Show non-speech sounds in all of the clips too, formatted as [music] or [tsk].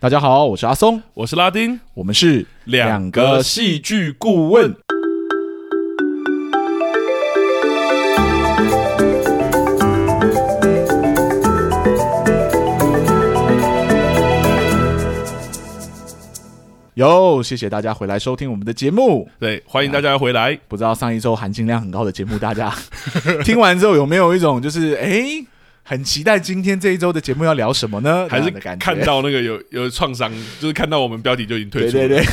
大家好，我是阿松，我是拉丁，我们是两个戏剧顾问。哟，谢谢大家回来收听我们的节目。对，欢迎大家回来。不知道上一周含金量很高的节目，大家听完之后有没有一种就是哎？很期待今天这一周的节目要聊什么呢？还是看到那个有有创伤，就是看到我们标题就已经退出了，对对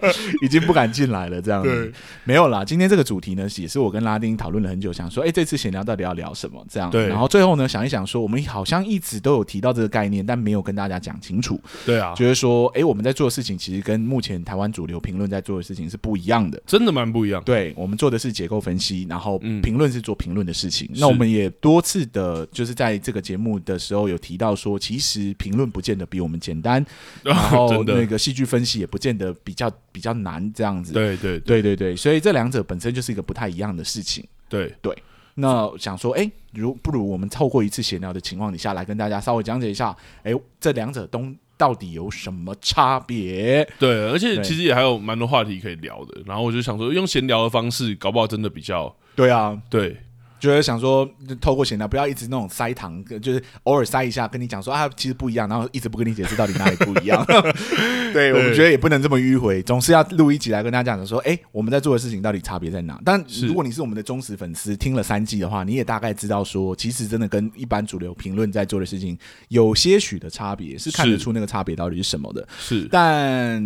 对，[laughs] 已经不敢进来了。这样子没有啦。今天这个主题呢，也是我跟拉丁讨论了很久，想说，哎，这次闲聊到底要聊什么？这样。对。然后最后呢，想一想说，我们好像一直都有提到这个概念，但没有跟大家讲清楚。对啊。就是说，哎，我们在做的事情其实跟目前台湾主流评论在做的事情是不一样的，真的蛮不一样。对，我们做的是结构分析，然后评论是做评论的事情。那我们也多次的，就是在这个节目。的时候有提到说，其实评论不见得比我们简单，[laughs] 然后那个戏剧分析也不见得比较比较难，这样子。对对对对对，所以这两者本身就是一个不太一样的事情。对对，那想说，哎，如不如我们透过一次闲聊的情况底下来跟大家稍微讲解一下，哎，这两者东到底有什么差别？对，而且其实也还有蛮多话题可以聊的。然后我就想说，用闲聊的方式，搞不好真的比较对啊，对。就是想说，透过闲聊，不要一直那种塞糖，就是偶尔塞一下，跟你讲说啊，其实不一样，然后一直不跟你解释到底哪里不一样。[laughs] 对，对我们觉得也不能这么迂回，总是要录一集来跟大家讲说，哎、欸，我们在做的事情到底差别在哪？但如果你是我们的忠实粉丝，听了三季的话，你也大概知道说，其实真的跟一般主流评论在做的事情有些许的差别，是看得出那个差别到底是什么的。是，但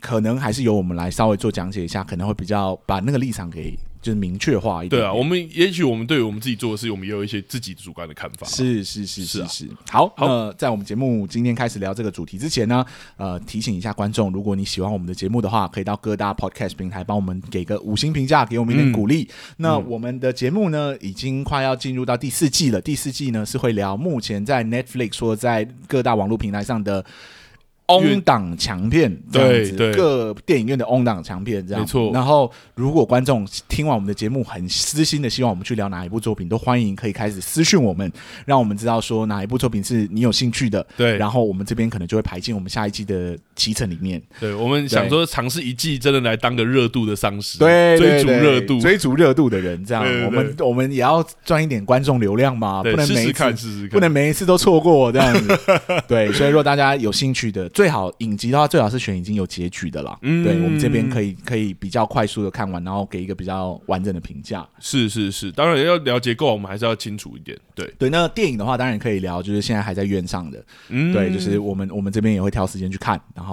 可能还是由我们来稍微做讲解一下，可能会比较把那个立场给。就是明确化一点，点。对啊，我们也许我们对于我们自己做的事，我们也有一些自己主观的看法。是是是是是。好，好，那在我们节目今天开始聊这个主题之前呢，呃，提醒一下观众，如果你喜欢我们的节目的话，可以到各大 Podcast 平台帮我们给个五星评价，给我们一点鼓励。嗯、那我们的节目呢，已经快要进入到第四季了。第四季呢，是会聊目前在 Netflix 或在各大网络平台上的。On 档强片这样子，对对，各电影院的 on 档强片这样，没错。然后，如果观众听完我们的节目，很私心的希望我们去聊哪一部作品，都欢迎可以开始私讯我们，让我们知道说哪一部作品是你有兴趣的。对，然后我们这边可能就会排进我们下一季的期程里面。对，我们想说尝试一季，真的来当个热度的丧尸，对，追逐热度，追逐热度的人这样。我们我们也要赚一点观众流量嘛，不能每一看试试看，不能每一次都错过这样子。[laughs] 对，所以如果大家有兴趣的，最好影集的话，最好是选已经有结局的啦。嗯，对，我们这边可以可以比较快速的看完，然后给一个比较完整的评价。是是是，当然要了结构，我们还是要清楚一点。对对，那电影的话，当然可以聊，就是现在还在院上的。嗯，对，就是我们我们这边也会挑时间去看，然后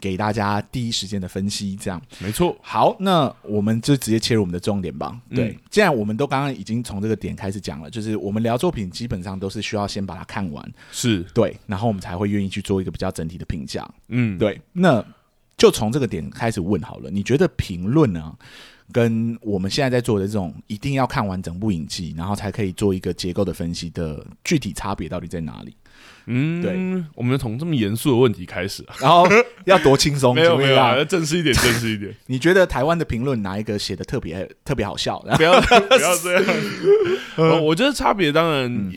给大家第一时间的分析。这样没错。好，那我们就直接切入我们的重点吧。对，嗯、既然我们都刚刚已经从这个点开始讲了，就是我们聊作品基本上都是需要先把它看完，是对，然后我们才会愿意去做一个比较整体的评价。嗯，对，那就从这个点开始问好了。你觉得评论呢，跟我们现在在做的这种一定要看完整部影集，然后才可以做一个结构的分析的具体差别到底在哪里？嗯，对，我们从这么严肃的问题开始，然后 [laughs] 要多轻松，没有没有，要正式一点，[laughs] 正式一点。你觉得台湾的评论哪一个写的特别特别好笑？[laughs] 不要不要这样。呃，我觉得差别当然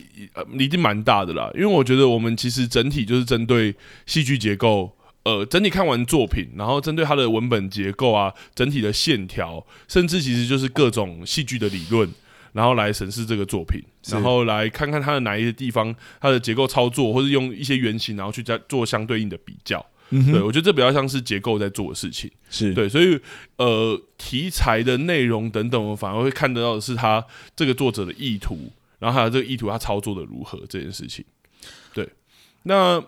一定蛮大的啦，因为我觉得我们其实整体就是针对戏剧结构，呃，整体看完作品，然后针对它的文本结构啊，整体的线条，甚至其实就是各种戏剧的理论。然后来审视这个作品，然后来看看它的哪一些地方，它的结构操作，或者用一些原型，然后去再做相对应的比较。嗯、对，我觉得这比较像是结构在做的事情。是对，所以呃，题材的内容等等，我反而会看得到的是他这个作者的意图，然后还有这个意图他操作的如何这件事情。对，那。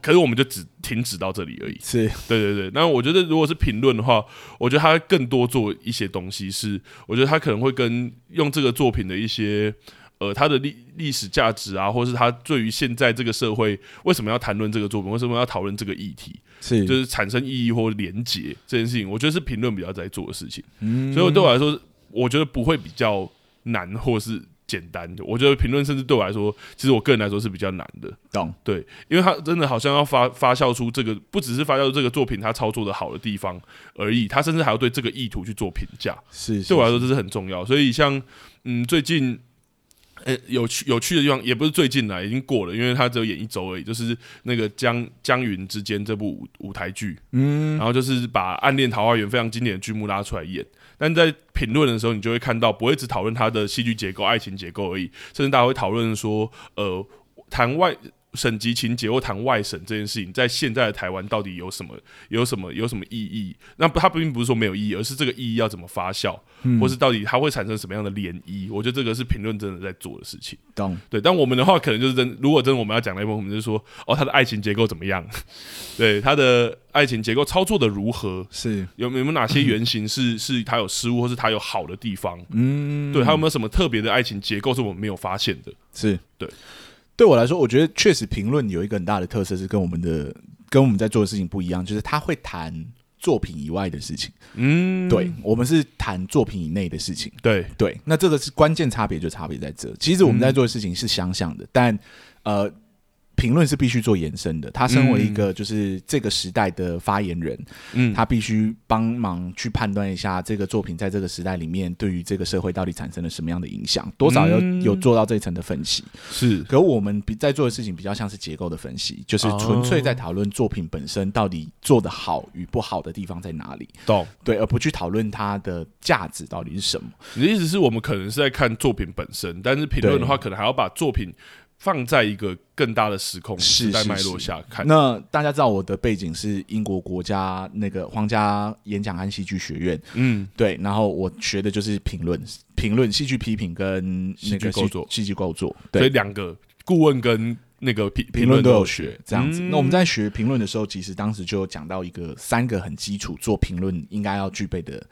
可是我们就只停止到这里而已。是对对对。那我觉得如果是评论的话，我觉得他更多做一些东西是，我觉得他可能会跟用这个作品的一些呃，他的历历史价值啊，或是他对于现在这个社会为什么要谈论这个作品，为什么要讨论这个议题，是就是产生意义或连结这件事情，我觉得是评论比较在做的事情。嗯，所以对我来说，我觉得不会比较难，或是。简单的，我觉得评论甚至对我来说，其实我个人来说是比较难的。懂对，因为他真的好像要发发酵出这个，不只是发酵出这个作品他操作的好的地方而已，他甚至还要对这个意图去做评价。是，对我来说这是很重要。所以像嗯，最近呃，有趣有趣的地方也不是最近啦，已经过了，因为他只有演一周而已。就是那个江江云之间这部舞舞台剧，嗯，然后就是把《暗恋桃花源》非常经典的剧目拉出来演。但在评论的时候，你就会看到，不会只讨论他的戏剧结构、爱情结构而已，甚至大家会讨论说，呃，谈外。省级情节或谈外省这件事情，在现在的台湾到底有什么、有什么、有什么意义？那不，它并不是说没有意义，而是这个意义要怎么发酵，嗯、或是到底它会产生什么样的涟漪？我觉得这个是评论真的在做的事情。懂对，但我们的话，可能就是真，如果真的我们要讲那一部分，我们就是说，哦，他的爱情结构怎么样？[laughs] 对，他的爱情结构操作的如何？是有有没有哪些原型是 [coughs] 是他有失误，或是他有好的地方？嗯，对，还有没有什么特别的爱情结构是我们没有发现的？是对。对我来说，我觉得确实评论有一个很大的特色，是跟我们的跟我们在做的事情不一样，就是他会谈作品以外的事情。嗯，对，我们是谈作品以内的事情。对对，那这个是关键差别，就差别在这。其实我们在做的事情是相像的，嗯、但呃。评论是必须做延伸的。他身为一个就是这个时代的发言人，嗯，他必须帮忙去判断一下这个作品在这个时代里面对于这个社会到底产生了什么样的影响，多少要有做到这一层的分析。是，可我们比在做的事情比较像是结构的分析，就是纯粹在讨论作品本身到底做的好与不好的地方在哪里。懂，对，而不去讨论它的价值到底是什么。你的意思是我们可能是在看作品本身，但是评论的话，可能还要把作品。放在一个更大的时空时代脉络下看。那大家知道我的背景是英国国家那个皇家演讲和戏剧学院，嗯，对。然后我学的就是评论、评论、戏剧批评跟那个构作、戏剧构作。对，所以两个顾问跟那个评评论都有学这样子。那我们在学评论的时候，其实当时就有讲到一个三个很基础做评论应该要具备的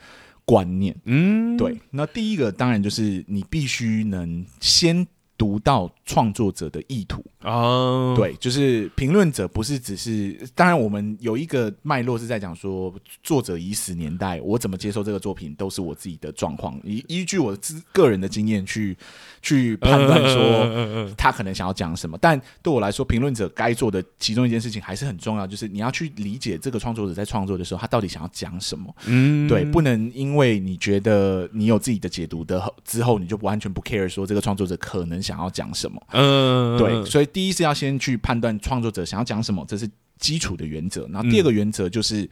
观念。嗯，对。那第一个当然就是你必须能先。读到创作者的意图啊，对，就是评论者不是只是，当然我们有一个脉络是在讲说，作者已死年代，我怎么接受这个作品都是我自己的状况，依依据我自个人的经验去去判断说他可能想要讲什么。但对我来说，评论者该做的其中一件事情还是很重要，就是你要去理解这个创作者在创作的时候，他到底想要讲什么。嗯，对，不能因为你觉得你有自己的解读的之后，你就完全不 care 说这个创作者可能想要讲什么？嗯，对，所以第一是要先去判断创作者想要讲什么，这是基础的原则。然后第二个原则就是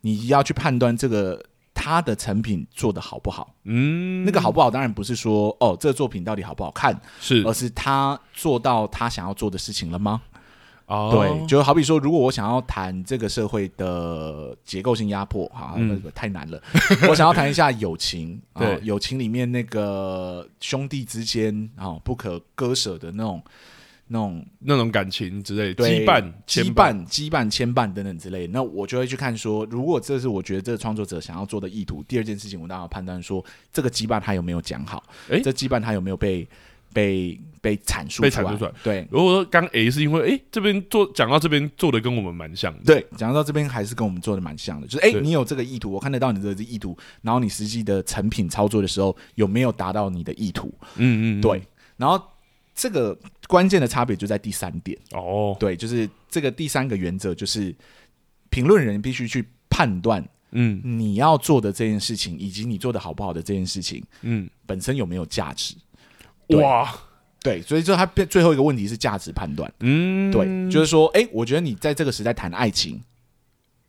你要去判断这个他的成品做的好不好。嗯，那个好不好，当然不是说哦，这个作品到底好不好看，是，而是他做到他想要做的事情了吗？哦，对，就好比说，如果我想要谈这个社会的结构性压迫，哈，那个太难了。[laughs] 我想要谈一下友情，对，友情里面那个兄弟之间啊不可割舍的那种、那种、那种感情之类的羁绊、羁绊、羁绊、牵绊等等之类，那我就会去看说，如果这是我觉得这个创作者想要做的意图，第二件事情，我当然要判断说，这个羁绊他有没有讲好，诶，这羁绊他有没有被。被被阐述，被阐述出来。对，如果说刚 A 是因为，哎、欸，这边做讲到这边做的跟我们蛮像的。对，讲到这边还是跟我们做的蛮像的。就是，哎、欸，你有这个意图，我看得到你的这个意图，然后你实际的成品操作的时候有没有达到你的意图？嗯，嗯嗯，对。然后这个关键的差别就在第三点哦，对，就是这个第三个原则就是评论人必须去判断，嗯，你要做的这件事情以及你做的好不好的这件事情，嗯，本身有没有价值？对哇，对，所以就他变最后一个问题是价值判断。嗯，对，就是说，哎、欸，我觉得你在这个时代谈爱情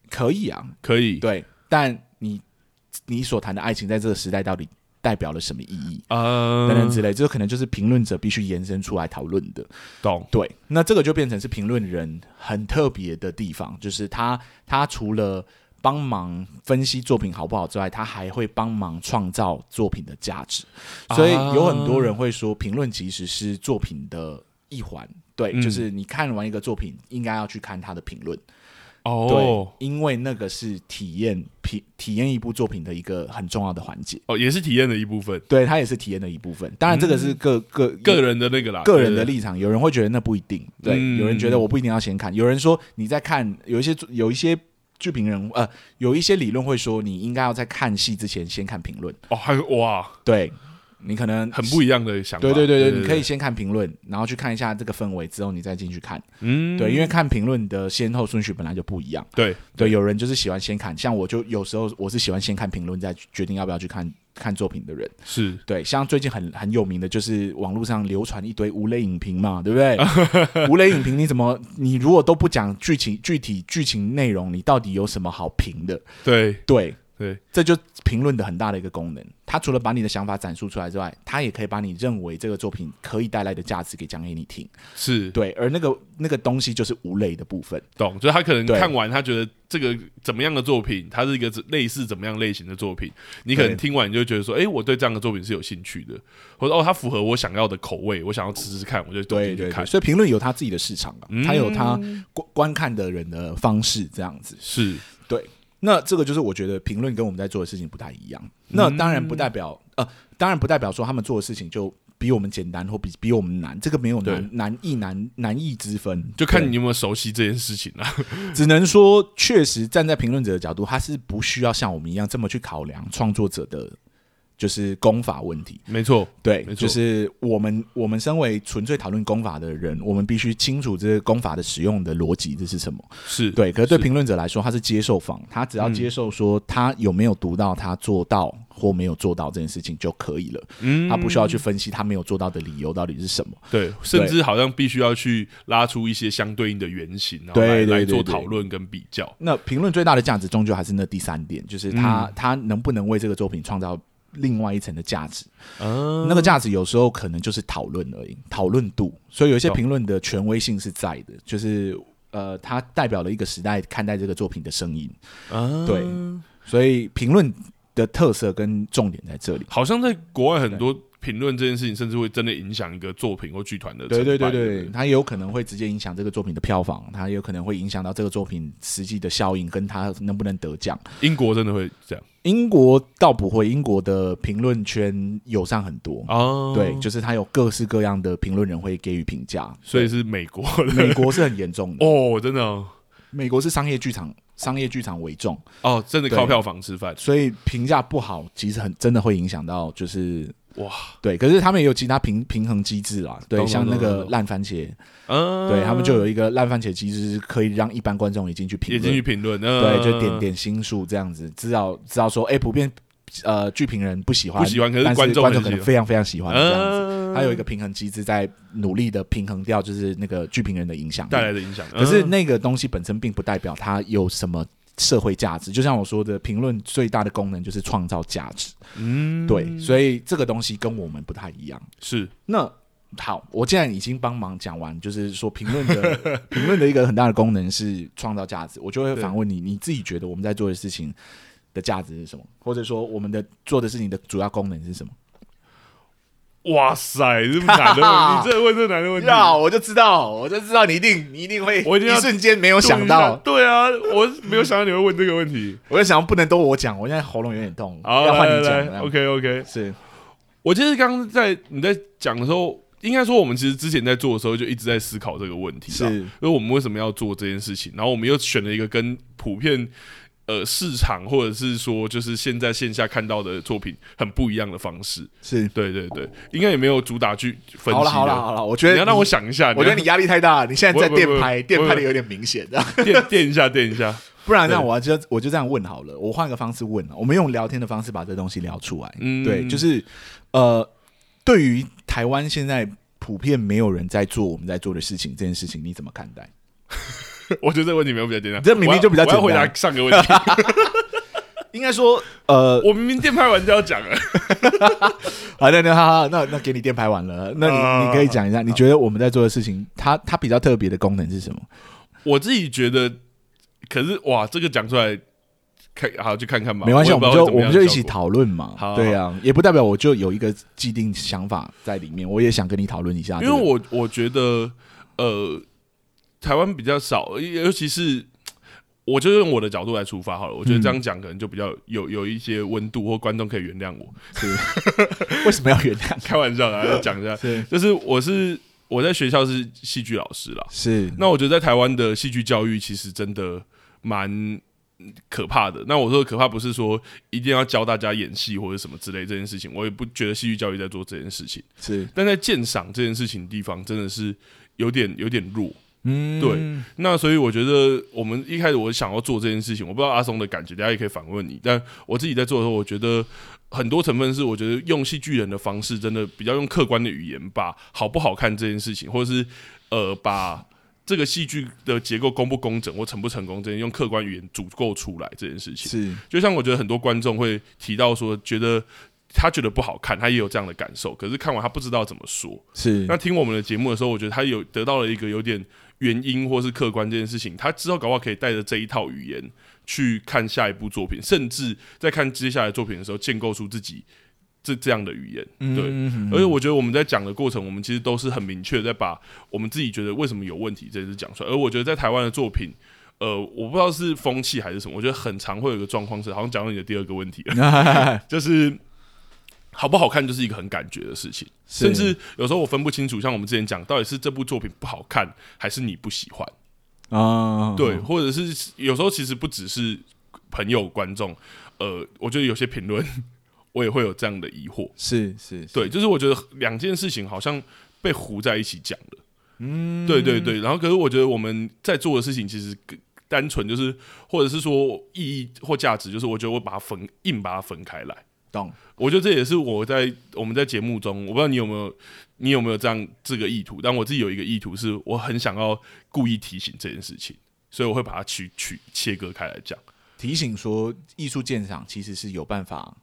可以啊，可以，对，但你你所谈的爱情在这个时代到底代表了什么意义啊？等等之类，这个可能就是评论者必须延伸出来讨论的。懂？对，那这个就变成是评论人很特别的地方，就是他他除了。帮忙分析作品好不好之外，他还会帮忙创造作品的价值，所以有很多人会说，评论其实是作品的一环。对，嗯、就是你看完一个作品，应该要去看他的评论。哦，对，因为那个是体验体体验一部作品的一个很重要的环节。哦，也是体验的一部分。对，它也是体验的一部分。当然，这个是个个、嗯、个人的那个啦，个人的立场。有人会觉得那不一定。对，嗯、有人觉得我不一定要先看。有人说你在看有一些有一些。剧评人呃，有一些理论会说，你应该要在看戏之前先看评论哦。还有哇，对，你可能很不一样的想法。对对对对，你可以先看评论，然后去看一下这个氛围之后，你再进去看。嗯，对，因为看评论的先后顺序本来就不一样。对对，有人就是喜欢先看，像我就有时候我是喜欢先看评论，再决定要不要去看看作品的人。是对，像最近很很有名的就是网络上流传一堆无雷影评嘛，对不对？[laughs] 无雷影评你怎么你如果都不讲剧情具体剧情内容，你到底有什么好评的？对对。对，这就评论的很大的一个功能。它除了把你的想法展述出来之外，它也可以把你认为这个作品可以带来的价值给讲给你听。是对，而那个那个东西就是无类的部分。懂，就是他可能看完，他觉得这个怎么样的作品，它是一个类似怎么样类型的作品。你可能听完你就觉得说，哎，我对这样的作品是有兴趣的，或者哦，它符合我想要的口味，我想要吃吃看，我就对对看。所以评论有他自己的市场啊，他有他观观看的人的方式，这样子是对。那这个就是我觉得评论跟我们在做的事情不太一样。那当然不代表呃，当然不代表说他们做的事情就比我们简单或比比我们难。这个没有难难易难难易之分，就看你有没有熟悉这件事情了。只能说，确实站在评论者的角度，他是不需要像我们一样这么去考量创作者的。就是功法问题，没错，对，就是我们我们身为纯粹讨论功法的人，我们必须清楚这个功法的使用的逻辑这是什么，是对。可是对评论者来说，他是接受方，他只要接受说他有没有读到他做到或没有做到这件事情就可以了，嗯，他不需要去分析他没有做到的理由到底是什么，对，甚至好像必须要去拉出一些相对应的原型，然后来来做讨论跟比较。那评论最大的价值终究还是那第三点，就是他他能不能为这个作品创造。另外一层的价值，嗯，那个价值有时候可能就是讨论而已，讨论度。所以有一些评论的权威性是在的，就是呃，它代表了一个时代看待这个作品的声音。嗯，对，所以评论的特色跟重点在这里。好像在国外很多评论这件事情，甚至会真的影响一个作品或剧团的。对对对对，它也有可能会直接影响这个作品的票房，它也有可能会影响到这个作品实际的效应，跟它能不能得奖。英国真的会这样。英国倒不会，英国的评论圈友善很多。哦。对，就是他有各式各样的评论人会给予评价，所以是美国，[laughs] 美国是很严重的。哦，真的、哦，美国是商业剧场，商业剧场为重。哦，真的靠票房吃饭，所以评价不好，其实很真的会影响到就是。哇，对，可是他们也有其他平平衡机制啦，对，像那个烂番茄，嗯，对他们就有一个烂番茄机制，是可以让一般观众也进去评论，也进去评论，对，就点点心数这样子，知道知道说，哎，普遍呃剧评人不喜欢，不喜欢，可是观众观众可能非常非常喜欢这样子，他有一个平衡机制在努力的平衡掉，就是那个剧评人的影响带来的影响，可是那个东西本身并不代表它有什么。社会价值，就像我说的，评论最大的功能就是创造价值。嗯，对，所以这个东西跟我们不太一样。是，那好，我既然已经帮忙讲完，就是说评论的 [laughs] 评论的一个很大的功能是创造价值，我就会反问你，你自己觉得我们在做的事情的价值是什么？或者说我们的做的事情的主要功能是什么？哇塞，这么难的问题，[laughs] 你这问这难的问题，呀，我就知道，我就知道你一定，你一定会，我一定一瞬间没有想到，对啊，我没有想到你会问这个问题，我在想不能都我讲，我现在喉咙有点痛，要换你讲，OK OK，是。我其实刚刚在你在讲的时候，应该说我们其实之前在做的时候就一直在思考这个问题，是，因为我们为什么要做这件事情，然后我们又选了一个跟普遍。呃，市场或者是说，就是现在线下看到的作品很不一样的方式，是。对对对，应该也没有主打去分析。好了好了好了，我觉得你要让我想一下，我觉得你压力太大了，你现在在电拍，电拍的有点明显，电电一下电一下，[laughs] 不然那我就我就这样问好了，我换个方式问，我们用聊天的方式把这东西聊出来。嗯，对，就是呃，对于台湾现在普遍没有人在做我们在做的事情，这件事情你怎么看待？[laughs] 我觉得这个问题没有比较简单，这明明就比较简单。我要回答上个问题，[laughs] [laughs] 应该说，呃，我明明电拍完就要讲了。好的，那好，那那给你电拍完了，那你你可以讲一下，你觉得我们在做的事情，它它比较特别的功能是什么？我自己觉得，可是哇，这个讲出来，看好去看看吧。没关系，我们就我们就一起讨论嘛。对呀，也不代表我就有一个既定想法在里面，我也想跟你讨论一下。因为我我觉得，呃。台湾比较少，尤其是，我就用我的角度来出发好了。我觉得这样讲可能就比较有有一些温度，或观众可以原谅我。是 [laughs] 为什么要原谅？开玩笑啊，讲一下。[laughs] 是，就是我是我在学校是戏剧老师啦。是，那我觉得在台湾的戏剧教育其实真的蛮可怕的。那我说的可怕不是说一定要教大家演戏或者什么之类这件事情，我也不觉得戏剧教育在做这件事情。是，但在鉴赏这件事情的地方真的是有点有点弱。嗯，对，那所以我觉得我们一开始我想要做这件事情，我不知道阿松的感觉，大家也可以反问你。但我自己在做的时候，我觉得，很多成分是我觉得用戏剧人的方式，真的比较用客观的语言，把好不好看这件事情，或者是呃把这个戏剧的结构工不工整或成不成功，这些用客观语言组构出来这件事情。是，就像我觉得很多观众会提到说，觉得他觉得不好看，他也有这样的感受，可是看完他不知道怎么说。是，那听我们的节目的时候，我觉得他有得到了一个有点原因或是客观这件事情，他之后搞不好可以带着这一套语言去看下一部作品，甚至在看接下来作品的时候，建构出自己这这样的语言。对，而且我觉得我们在讲的过程，我们其实都是很明确在把我们自己觉得为什么有问题这件事讲出来。而我觉得在台湾的作品，呃，我不知道是风气还是什么，我觉得很常会有一个状况是，好像讲到你的第二个问题了，[laughs] 就是好不好看就是一个很感觉的事情，甚至有时候我分不清楚，像我们之前讲，到底是这部作品不好看，还是你不喜欢。啊，对，或者是有时候其实不只是朋友观众，呃，我觉得有些评论我也会有这样的疑惑，是是，是，对，就是我觉得两件事情好像被糊在一起讲了，嗯，对对对，然后可是我觉得我们在做的事情其实单纯就是，或者是说意义或价值，就是我觉得我把它分硬把它分开来。懂，我觉得这也是我在我们在节目中，我不知道你有没有，你有没有这样这个意图，但我自己有一个意图，是我很想要故意提醒这件事情，所以我会把它去去切割开来讲，提醒说艺术鉴赏其实是有办法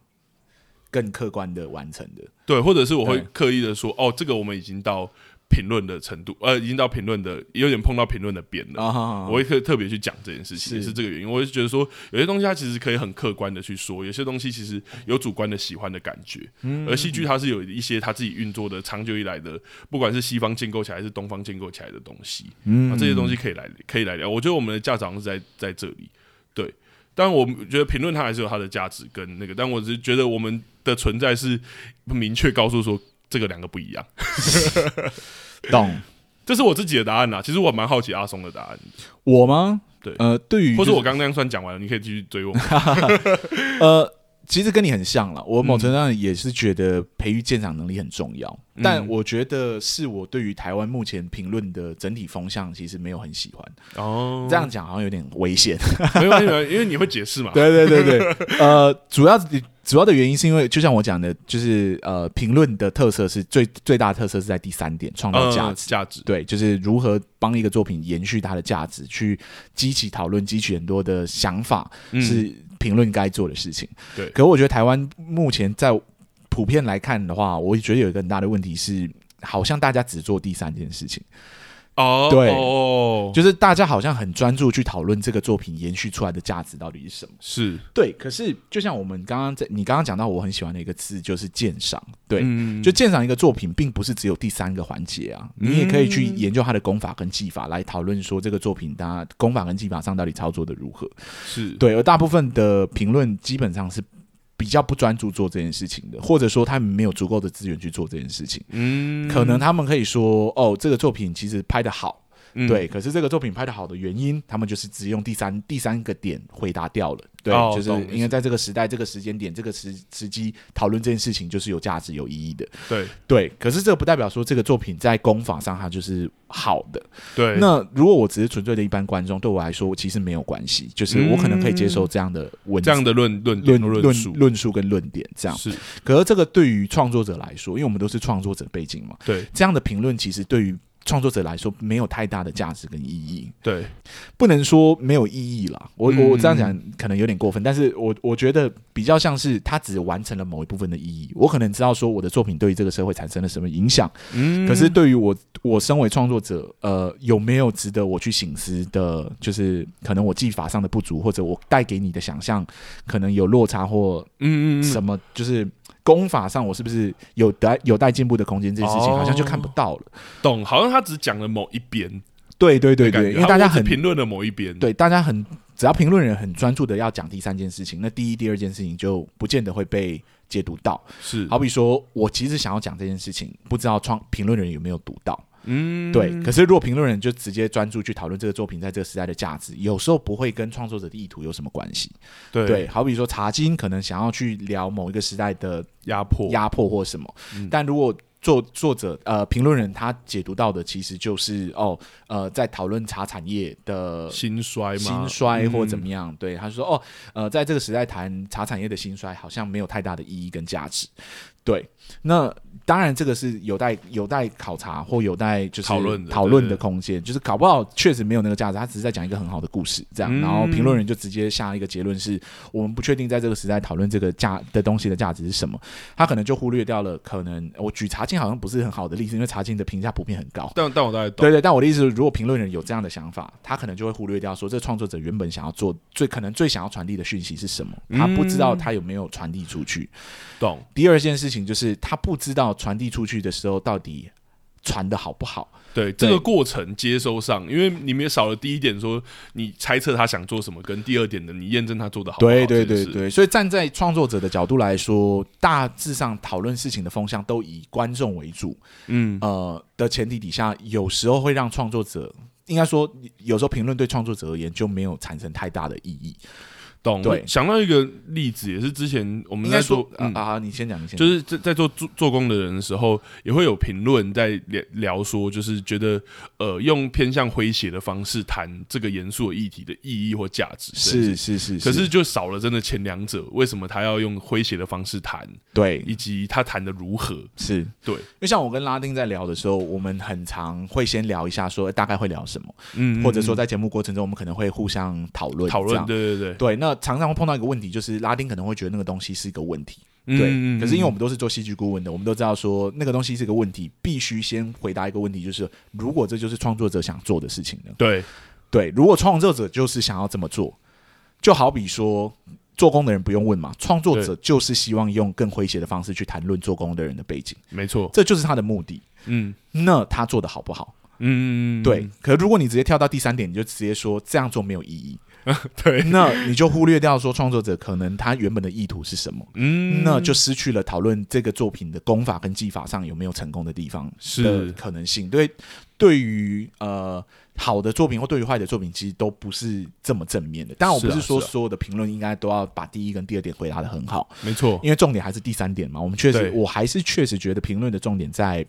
更客观的完成的，对，或者是我会刻意的说，哦，这个我们已经到。评论的程度，呃，已经到评论的，有点碰到评论的边了。Uh-huh. 我会特特别去讲这件事情，是也是这个原因。我就觉得说，有些东西它其实可以很客观的去说，有些东西其实有主观的喜欢的感觉。嗯，而戏剧它是有一些它自己运作的长久以来的，不管是西方建构起来还是东方建构起来的东西，嗯，啊、这些东西可以来可以来聊。我觉得我们的价值好像是在在这里，对。但我觉得评论它还是有它的价值跟那个，但我只是觉得我们的存在是不明确告诉说这个两个不一样。[laughs] 懂，这是我自己的答案啦。其实我蛮好奇阿松的答案。我吗？对，呃，对于、就是，或者我刚刚那样算讲完了，你可以继续追我。[laughs] 呃，其实跟你很像了。我某程度上也是觉得培育鉴赏能力很重要，嗯、但我觉得是我对于台湾目前评论的整体风向其实没有很喜欢。哦，这样讲好像有点危险。没有没有，因为你会解释嘛。对对对对，[laughs] 呃，主要主要的原因是因为，就像我讲的，就是呃，评论的特色是最最大的特色是在第三点，创造价值。价、呃、值对，就是如何帮一个作品延续它的价值，去激起讨论，激起很多的想法，嗯、是评论该做的事情。对，可我觉得台湾目前在普遍来看的话，我觉得有一个很大的问题是，好像大家只做第三件事情。哦、oh，对，oh. 就是大家好像很专注去讨论这个作品延续出来的价值到底是什么？是对，可是就像我们刚刚在你刚刚讲到，我很喜欢的一个词就是鉴赏。对，嗯、就鉴赏一个作品，并不是只有第三个环节啊，你也可以去研究它的功法跟技法，来讨论说这个作品它功法跟技法上到底操作的如何。是对，而大部分的评论基本上是。比较不专注做这件事情的，或者说他们没有足够的资源去做这件事情。嗯，可能他们可以说，哦，这个作品其实拍的好。嗯、对，可是这个作品拍的好的原因，他们就是只用第三第三个点回答掉了。对，哦、就是因为在这个时代、这个时间点、这个时时机讨论这件事情，就是有价值、有意义的。对对，可是这个不代表说这个作品在工坊上它就是好的。对，那如果我只是纯粹的一般观众，对我来说其实没有关系，就是我可能可以接受这样的文、嗯、这样的论论论论述论述跟论点这样。是，可是这个对于创作者来说，因为我们都是创作者背景嘛，对这样的评论，其实对于创作者来说没有太大的价值跟意义，对，不能说没有意义啦。我我这样讲可能有点过分，但是我我觉得比较像是他只完成了某一部分的意义。我可能知道说我的作品对于这个社会产生了什么影响，嗯，可是对于我我身为创作者，呃，有没有值得我去省思的？就是可能我技法上的不足，或者我带给你的想象可能有落差，或嗯嗯什么，就是。功法上，我是不是有待有待进步的空间？这件事情好像就看不到了。哦、懂？好像他只讲了某一边。对对对对，因为大家很评论了某一边。对，大家很只要评论人很专注的要讲第三件事情，那第一、第二件事情就不见得会被解读到。是，好比说我其实想要讲这件事情，不知道创评论人有没有读到。嗯，对。可是，如果评论人就直接专注去讨论这个作品在这个时代的价值，有时候不会跟创作者的意图有什么关系。对，对，好比说茶金可能想要去聊某一个时代的压迫、压迫或什么。嗯、但如果作作者呃评论人他解读到的其实就是哦呃在讨论茶产业的兴衰嘛，兴衰或怎么样？嗯、对，他说哦呃在这个时代谈茶产业的兴衰好像没有太大的意义跟价值。对，那当然这个是有待有待考察或有待就是讨论讨论的空间，就是搞不好确实没有那个价值，他只是在讲一个很好的故事，这样，嗯、然后评论人就直接下一个结论是我们不确定在这个时代讨论这个价的东西的价值是什么，他可能就忽略掉了可能我举茶经好像不是很好的例子，因为茶经的评价普遍很高，但但我大概懂，对对，但我的意思是，如果评论人有这样的想法，他可能就会忽略掉说这创作者原本想要做最可能最想要传递的讯息是什么，他不知道他有没有传递出去，懂。第二件事情就是。他不知道传递出去的时候到底传的好不好？对，对这个过程接收上，因为你们也少了第一点说你猜测他想做什么，跟第二点的你验证他做的好不好。对对对对，所以站在创作者的角度来说，大致上讨论事情的风向都以观众为主。嗯呃的前提底下，有时候会让创作者，应该说有时候评论对创作者而言就没有产生太大的意义。懂，对，想到一个例子，也是之前我们在说，啊，你先讲，你先讲，就是在在做做做工的人的时候，也会有评论在聊聊说，就是觉得呃，用偏向诙谐的方式谈这个严肃的议题的意义或价值，是是。是，可是就少了真的前两者，为什么他要用诙谐的方式谈？对，以及他谈的如何？是。对，因为像我跟拉丁在聊的时候，我们很常会先聊一下，说大概会聊什么，嗯，或者说在节目过程中，我们可能会互相讨论讨论，对对对。对，那。常常会碰到一个问题，就是拉丁可能会觉得那个东西是一个问题，对。嗯、可是因为我们都是做戏剧顾问的，我们都知道说那个东西是一个问题，必须先回答一个问题，就是如果这就是创作者想做的事情呢？对对，如果创作者就是想要这么做，就好比说做工的人不用问嘛，创作者就是希望用更诙谐的方式去谈论做工的人的背景，没错，这就是他的目的。嗯，那他做的好不好？嗯，对。可是如果你直接跳到第三点，你就直接说这样做没有意义。[laughs] 对，那你就忽略掉说创作者可能他原本的意图是什么，嗯，那就失去了讨论这个作品的功法跟技法上有没有成功的地方的可能性。对，对于呃好的作品或对于坏的作品，其实都不是这么正面的。当然，我不是说所有的评论应该都要把第一跟第二点回答的很好，没错，因为重点还是第三点嘛。我们确实，我还是确实觉得评论的重点在。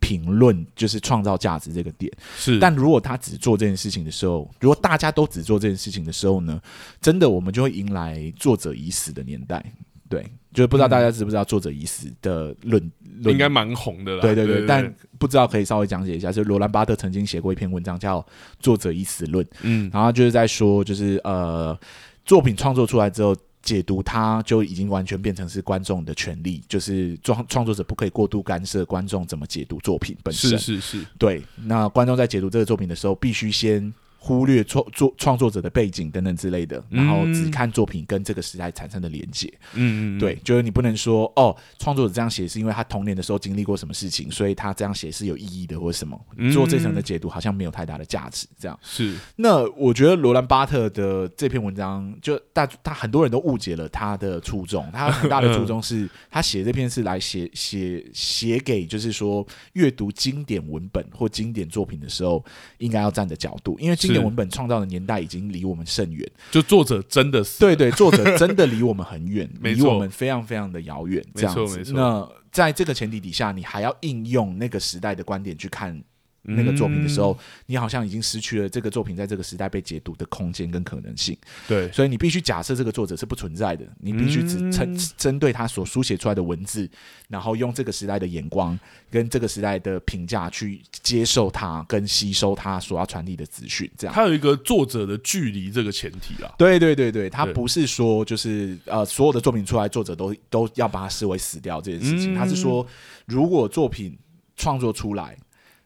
评论就是创造价值这个点是，但如果他只做这件事情的时候，如果大家都只做这件事情的时候呢，真的我们就会迎来作者已死的年代。对，就是不知道大家知不知道作者已死的论，论应该蛮红的啦。对对对，对对对，但不知道可以稍微讲解一下，就是罗兰巴特曾经写过一篇文章叫《作者已死论》，嗯，然后就是在说，就是呃，作品创作出来之后。解读它就已经完全变成是观众的权利，就是创创作者不可以过度干涉观众怎么解读作品本身。是是是，对。那观众在解读这个作品的时候，必须先。忽略创作创作者的背景等等之类的，然后只看作品跟这个时代产生的连接。嗯嗯，对，就是你不能说哦，创作者这样写是因为他童年的时候经历过什么事情，所以他这样写是有意义的，或者什么。做这层的解读好像没有太大的价值。这样是。那我觉得罗兰巴特的这篇文章，就大他很多人都误解了他的初衷。他很大的初衷是他写这篇是来写写写给，就是说阅读经典文本或经典作品的时候应该要站的角度，因为经典文本创造的年代已经离我们甚远，就作者真的是对对，作者真的离我们很远，[laughs] 离我们非常非常的遥远，这样子。没错没错。那在这个前提底下，你还要应用那个时代的观点去看。那个作品的时候，你好像已经失去了这个作品在这个时代被解读的空间跟可能性。对，所以你必须假设这个作者是不存在的，你必须只针针对他所书写出来的文字，然后用这个时代的眼光跟这个时代的评价去接受他跟吸收他所要传递的资讯。这样，他有一个作者的距离这个前提啊。对对对对，他不是说就是呃所有的作品出来，作者都都要把它视为死掉这件事情。他是说，如果作品创作出来。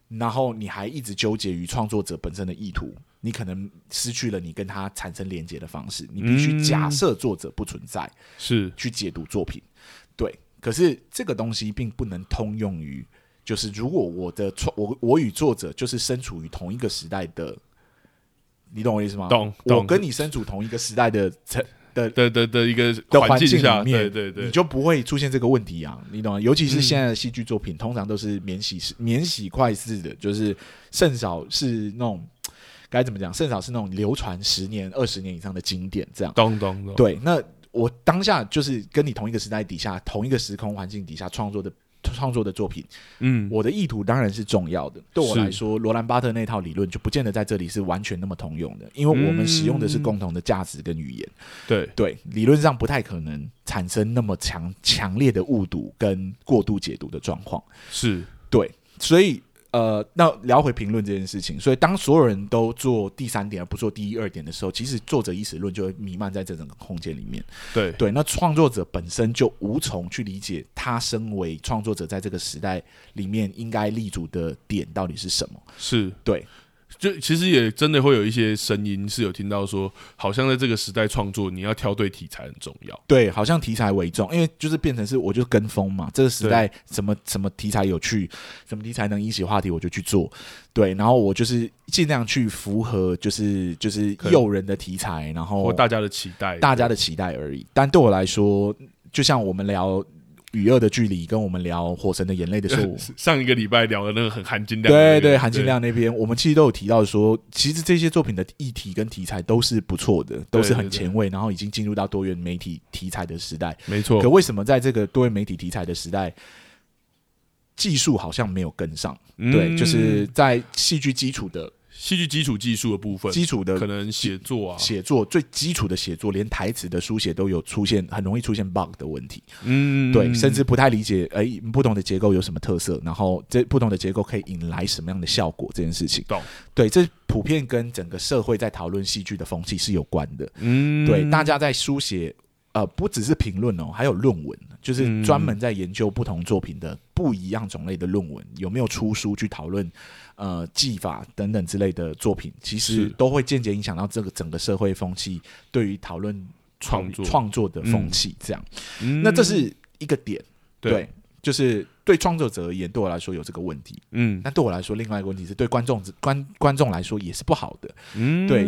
然后你还一直纠结于创作者本身的意图，你可能失去了你跟他产生连接的方式。你必须假设作者不存在，是去解读作品。对，可是这个东西并不能通用于，就是如果我的创我我与作者就是身处于同一个时代的，你懂我意思吗？懂，我跟你身处同一个时代的的的的的一个的环境下面，对对对，你就不会出现这个问题啊，你懂吗？尤其是现在的戏剧作品，通常都是免洗式、免洗快式的，就是甚少是那种该怎么讲，甚少是那种流传十年、二十年以上的经典这样。咚咚咚，对，那我当下就是跟你同一个时代底下、同一个时空环境底下创作的创作的作品，嗯，我的意图当然是重要的。对我来说，罗兰巴特那套理论就不见得在这里是完全那么通用的，因为我们使用的是共同的价值跟语言。嗯、对对，理论上不太可能产生那么强强烈的误读跟过度解读的状况。是对，所以。呃，那聊回评论这件事情，所以当所有人都做第三点而不做第一二点的时候，其实作者意识论就会弥漫在这整个空间里面。对对，那创作者本身就无从去理解他身为创作者在这个时代里面应该立足的点到底是什么。是对。就其实也真的会有一些声音是有听到说，好像在这个时代创作，你要挑对题材很重要。对，好像题材为重，因为就是变成是我就跟风嘛。这个时代什么什么题材有趣，什么题材能引起话题，我就去做。对，然后我就是尽量去符合，就是就是诱人的题材，然后大家的期待，大家的期待而已。但对我来说，就像我们聊。与恶的距离，跟我们聊《火神的眼泪》的时候，[laughs] 上一个礼拜聊的那个很含金量，对对，含金量那边，我们其实都有提到说，其实这些作品的议题跟题材都是不错的，都是很前卫，然后已经进入到多元媒体题材的时代，没错。可为什么在这个多元媒体题材的时代，技术好像没有跟上？对，就是在戏剧基础的。戏剧基础技术的部分，基础的可能写作啊，写作最基础的写作，连台词的书写都有出现，很容易出现 bug 的问题。嗯，对，甚至不太理解，哎、欸，不同的结构有什么特色，然后这不同的结构可以引来什么样的效果，这件事情。懂。对，这普遍跟整个社会在讨论戏剧的风气是有关的。嗯，对，大家在书写，呃，不只是评论哦，还有论文，就是专门在研究不同作品的不一样种类的论文，有没有出书去讨论。呃，技法等等之类的作品，其实都会间接影响到这个整个社会风气，对于讨论创作创作的风气。这样，嗯、那这是一个点，对，对，就是对创作者而言，对我来说有这个问题。嗯，那对我来说，另外一个问题是对观众观观众来说也是不好的。嗯，对，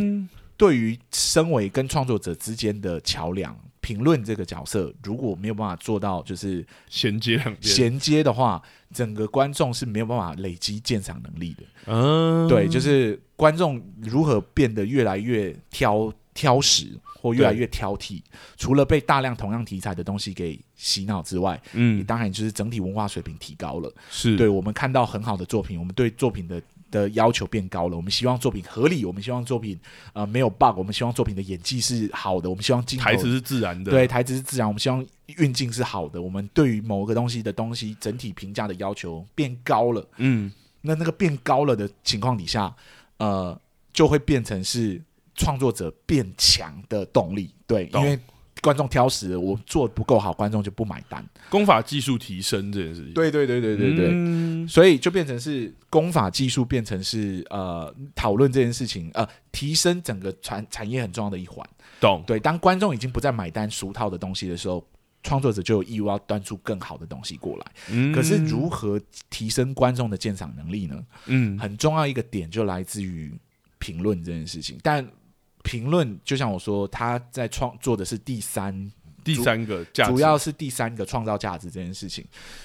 对于身为跟创作者之间的桥梁。评论这个角色，如果没有办法做到就是衔接衔接的话，整个观众是没有办法累积鉴赏能力的。嗯，对，就是观众如何变得越来越挑挑食，或越来越挑剔，除了被大量同样题材的东西给洗脑之外，嗯，当然就是整体文化水平提高了。是，对，我们看到很好的作品，我们对作品的。的要求变高了，我们希望作品合理，我们希望作品呃没有 bug，我们希望作品的演技是好的，我们希望镜台词是自然的，对，台词是自然，我们希望运镜是好的，我们对于某个东西的东西整体评价的要求变高了，嗯，那那个变高了的情况底下，呃，就会变成是创作者变强的动力，对，因为。观众挑食，我做不够好，观众就不买单。功法技术提升这件事情，对对对对对对，嗯、所以就变成是功法技术变成是呃讨论这件事情呃提升整个产产业很重要的一环。懂？对，当观众已经不再买单俗套的东西的时候，创作者就有义务要端出更好的东西过来。嗯、可是如何提升观众的鉴赏能力呢？嗯，很重要一个点就来自于评论这件事情，但。评论就像我说，他在创作的是第三第三个价值，主要是第三个创造价值这件事情。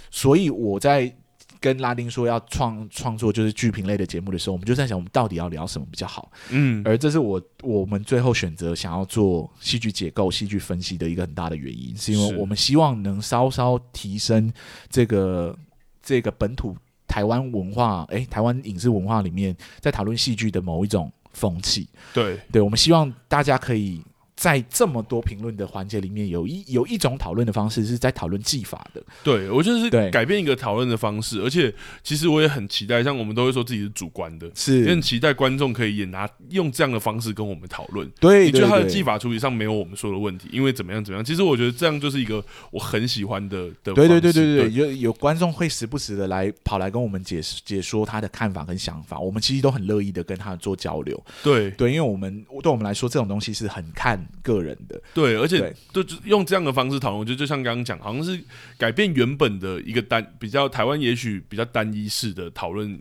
所以我在跟拉丁说要创创作就是剧评类的节目的时候，我们就在想，我们到底要聊什么比较好？嗯，而这是我我们最后选择想要做戏剧结构、戏剧分析的一个很大的原因，是因为我们希望能稍稍提升这个这个本土台湾文化，诶，台湾影视文化里面在讨论戏剧的某一种。风气，对对，我们希望大家可以。在这么多评论的环节里面，有一有一种讨论的方式是在讨论技法的。对，我就是改变一个讨论的方式，而且其实我也很期待，像我们都会说自己是主观的，是也很期待观众可以也拿用这样的方式跟我们讨论。对，你觉得他的技法处理上没有我们说的问题，因为怎么样怎么样？其实我觉得这样就是一个我很喜欢的的。对对对对对，对，有有观众会时不时的来跑来跟我们解释解说他的看法跟想法，我们其实都很乐意的跟他做交流。对对，因为我们对我们来说，这种东西是很看个人的。对，而且就用这样的方式讨论，我觉得就像刚刚讲，好像是改变原本的一个单比较台湾，也许比较单一式的讨论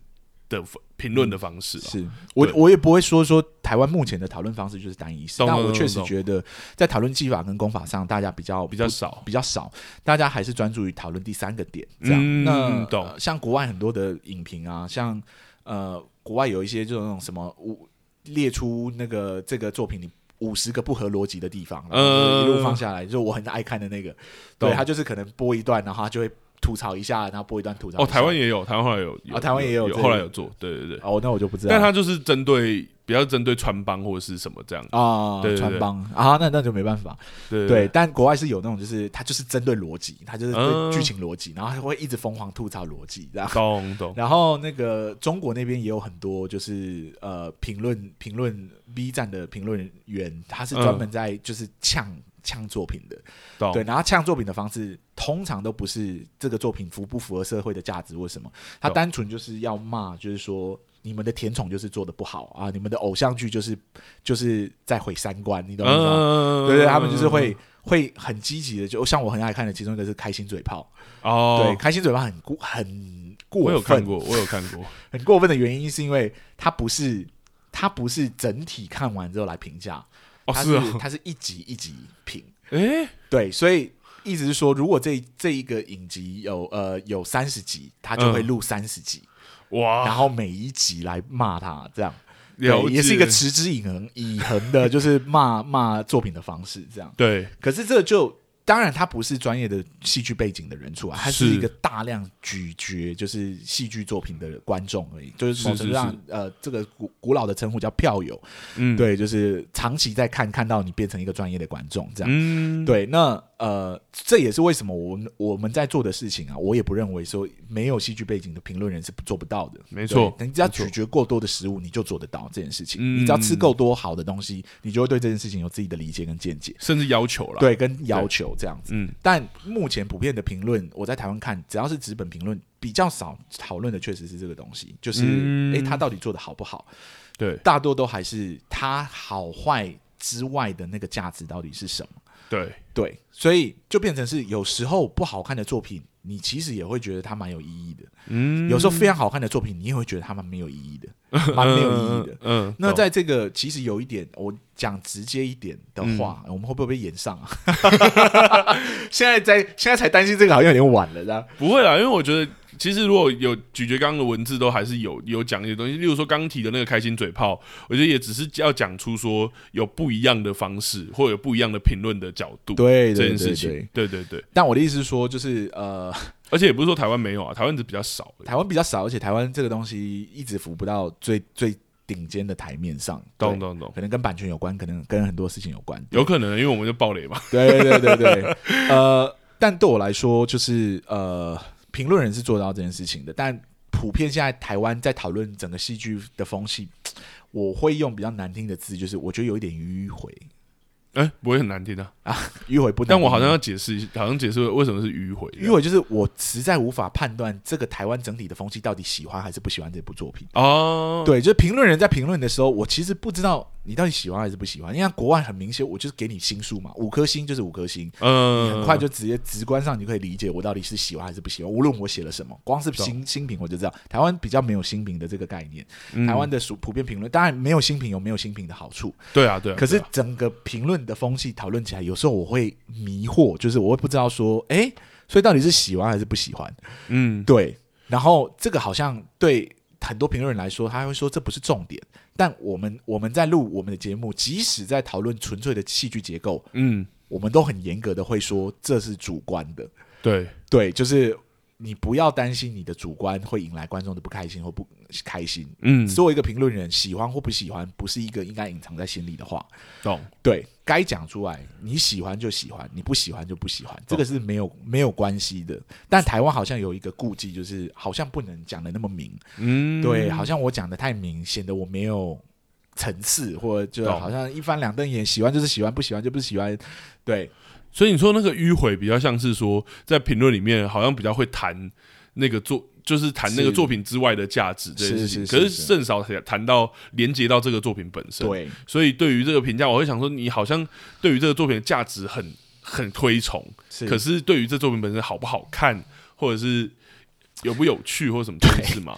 的评论的方式。是我我也不会说说台湾目前的讨论方式就是单一式，懂但我确实觉得在讨论技法跟功法上，大家比较比较少，比较少，大家还是专注于讨论第三个点。这样，嗯、那懂、呃、像国外很多的影评啊，像呃国外有一些这种什么列出那个这个作品里。五十个不合逻辑的地方，然后一路放下来，呃、就我很爱看的那个。对，他就是可能播一段，然后他就会吐槽一下，然后播一段吐槽。哦，台湾也有，台湾后来有，哦，台湾也有，后来有做，对对对。哦，那我就不知道。但他就是针对比较针对穿帮或者是什么这样啊，穿帮啊，那那就没办法。对对，但国外是有那种，就是他就是针对逻辑，他就是对剧情逻辑，然后他会一直疯狂吐槽逻辑，这样。懂懂。然后那个中国那边也有很多，就是呃评论评论 B 站的评论员，他是专门在就是呛。呛作品的，对，然后呛作品的方式通常都不是这个作品符不符合社会的价值，或什么？他单纯就是要骂，就是说你们的甜宠就是做的不好啊，你们的偶像剧就是就是在毁三观，你懂吗？嗯、对对，他们就是会会很积极的，就像我很爱看的其中一个是开心嘴炮。哦，对，开心嘴炮很过很过分，我有看过，我有看过，[laughs] 很过分的原因是因为它不是它不是整体看完之后来评价。它是它是一集一集评，诶，对，所以意思是说，如果这这一个影集有呃有三十集，他就会录三十集，哇，然后每一集来骂他，这样，对，也是一个持之以恒以恒的，就是骂骂作品的方式，这样，对，可是这就。当然，他不是专业的戏剧背景的人出来，他是一个大量咀嚼就是戏剧作品的观众而已。就是某种度上，呃，这个古古老的称呼叫票友，嗯，对，就是长期在看，看到你变成一个专业的观众这样。嗯，对，那。呃，这也是为什么我们我们在做的事情啊，我也不认为说没有戏剧背景的评论人是做不到的。没错，你只要咀嚼过多的食物，你就做得到这件事情。嗯、你只要吃够多好的东西，你就会对这件事情有自己的理解跟见解，甚至要求了。对，跟要求这样子。嗯，但目前普遍的评论，我在台湾看，只要是纸本评论，比较少讨论的，确实是这个东西，就是哎、嗯，他到底做的好不好？对，大多都还是他好坏之外的那个价值到底是什么？对对，所以就变成是有时候不好看的作品，你其实也会觉得它蛮有意义的。嗯，有时候非常好看的作品，你也会觉得它蛮没有意义的，[laughs] 蛮没有意义的。嗯，嗯，那在这个其实有一点，我讲直接一点的话，嗯、我们会不会被演上啊？[laughs] 现在在现在才担心这个，好像有点晚了，这样不会啦，因为我觉得。其实如果有咀嚼刚刚的文字，都还是有有讲一些东西。例如说刚提的那个开心嘴炮，我觉得也只是要讲出说有不一样的方式，或有不一样的评论的角度。对这件事情，对对对。但我的意思是说，就是呃，而且也不是说台湾没有啊，台湾只比较少。台湾比较少，而且台湾这个东西一直浮不到最最顶尖的台面上。懂懂懂，可能跟版权有关，可能跟很多事情有关。有可能，因为我们就爆雷嘛。对对对对对。呃，但对我来说，就是呃。评论人是做到这件事情的，但普遍现在台湾在讨论整个戏剧的风气，我会用比较难听的字，就是我觉得有一点迂回。哎、欸，不会很难听的啊，啊，迂回不难，但我好像要解释，好像解释为什么是迂回。迂回就是我实在无法判断这个台湾整体的风气到底喜欢还是不喜欢这部作品哦。对，就是评论人在评论的时候，我其实不知道你到底喜欢还是不喜欢。因为国外很明显，我就是给你星数嘛，五颗星就是五颗星，嗯，你很快就直接直观上你就可以理解我到底是喜欢还是不喜欢。无论我写了什么，光是新新品我就知道。台湾比较没有新品的这个概念，嗯、台湾的属普遍评论，当然没有新品有没有新品的好处，对啊，对啊。可是整个评论的风气讨论起来，有时候我会迷惑，就是我会不知道说，哎、欸，所以到底是喜欢还是不喜欢？嗯，对。然后这个好像对很多评论人来说，他会说这不是重点。但我们我们在录我们的节目，即使在讨论纯粹的戏剧结构，嗯，我们都很严格的会说这是主观的。对对，就是。你不要担心你的主观会引来观众的不开心或不开心。嗯，作为一个评论人，喜欢或不喜欢，不是一个应该隐藏在心里的话。懂？对，该讲出来。你喜欢就喜欢，你不喜欢就不喜欢，这个是没有没有关系的。但台湾好像有一个顾忌，就是好像不能讲的那么明。嗯，对，好像我讲的太明，显得我没有层次，或者就好像一翻两瞪眼，喜欢就是喜欢，不喜欢就不喜欢。对。所以你说那个迂回比较像是说，在评论里面好像比较会谈那个作，就是谈那个作品之外的价值这件事情，可是甚少谈到连接到这个作品本身。对，所以对于这个评价，我会想说，你好像对于这个作品的价值很很推崇，可是对于这作品本身好不好看，或者是有不有趣，或者什么，是吗？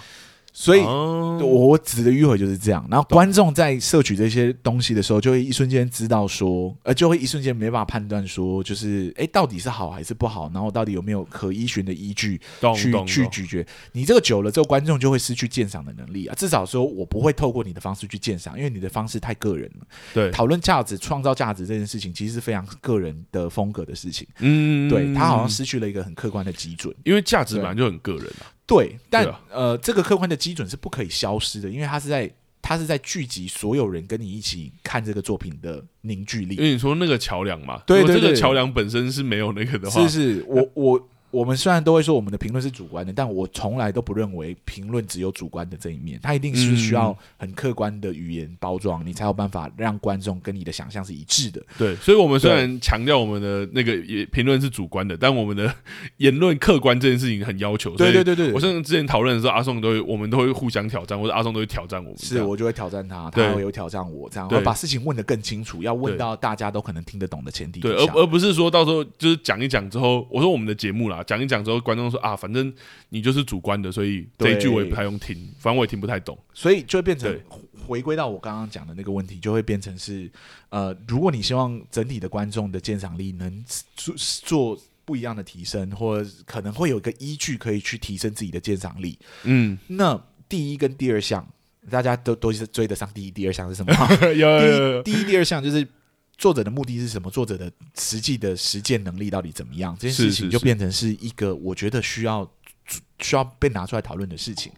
所以，我指的迂回就是这样。然后观众在摄取这些东西的时候，就会一瞬间知道说，呃，就会一瞬间没办法判断说，就是哎，到底是好还是不好，然后到底有没有可依循的依据去去咀嚼。你这个久了之后，观众就会失去鉴赏的能力啊。至少说我不会透过你的方式去鉴赏，因为你的方式太个人了。对，讨论价值、创造价值这件事情，其实是非常个人的风格的事情。嗯，对，他好像失去了一个很客观的基准，因为价值本来就很个人啊。对，但呃，这个客观的基准是不可以消失的，因为它是在它是在聚集所有人跟你一起看这个作品的凝聚力。因为你说那个桥梁嘛，对，对，对，这个桥梁本身是没有那个的话，是是，我我。我们虽然都会说我们的评论是主观的，但我从来都不认为评论只有主观的这一面，它一定是需要很客观的语言包装，嗯、你才有办法让观众跟你的想象是一致的。对，所以，我们虽然强调我们的那个评论是主观的，但我们的言论客观这件事情很要求。对对对对，我甚至之前讨论的时候，阿宋都会，我们都会互相挑战，或者阿宋都会挑战我们。是我就会挑战他，他会有挑战我，这样会把事情问得更清楚，要问到大家都可能听得懂的前提。对，而而不是说到时候就是讲一讲之后，我说我们的节目啦，讲一讲之后观众。说啊，反正你就是主观的，所以这一句我也不太用听，反正我也听不太懂，所以就会变成回归到我刚刚讲的那个问题，就会变成是呃，如果你希望整体的观众的鉴赏力能做做不一样的提升，或可能会有一个依据可以去提升自己的鉴赏力，嗯，那第一跟第二项大家都都是追得上，第一、第二项是什么？[laughs] 有有有有第一、第一、第二项就是。作者的目的是什么？作者的实际的实践能力到底怎么样？这件事情就变成是一个我觉得需要。需要被拿出来讨论的事情，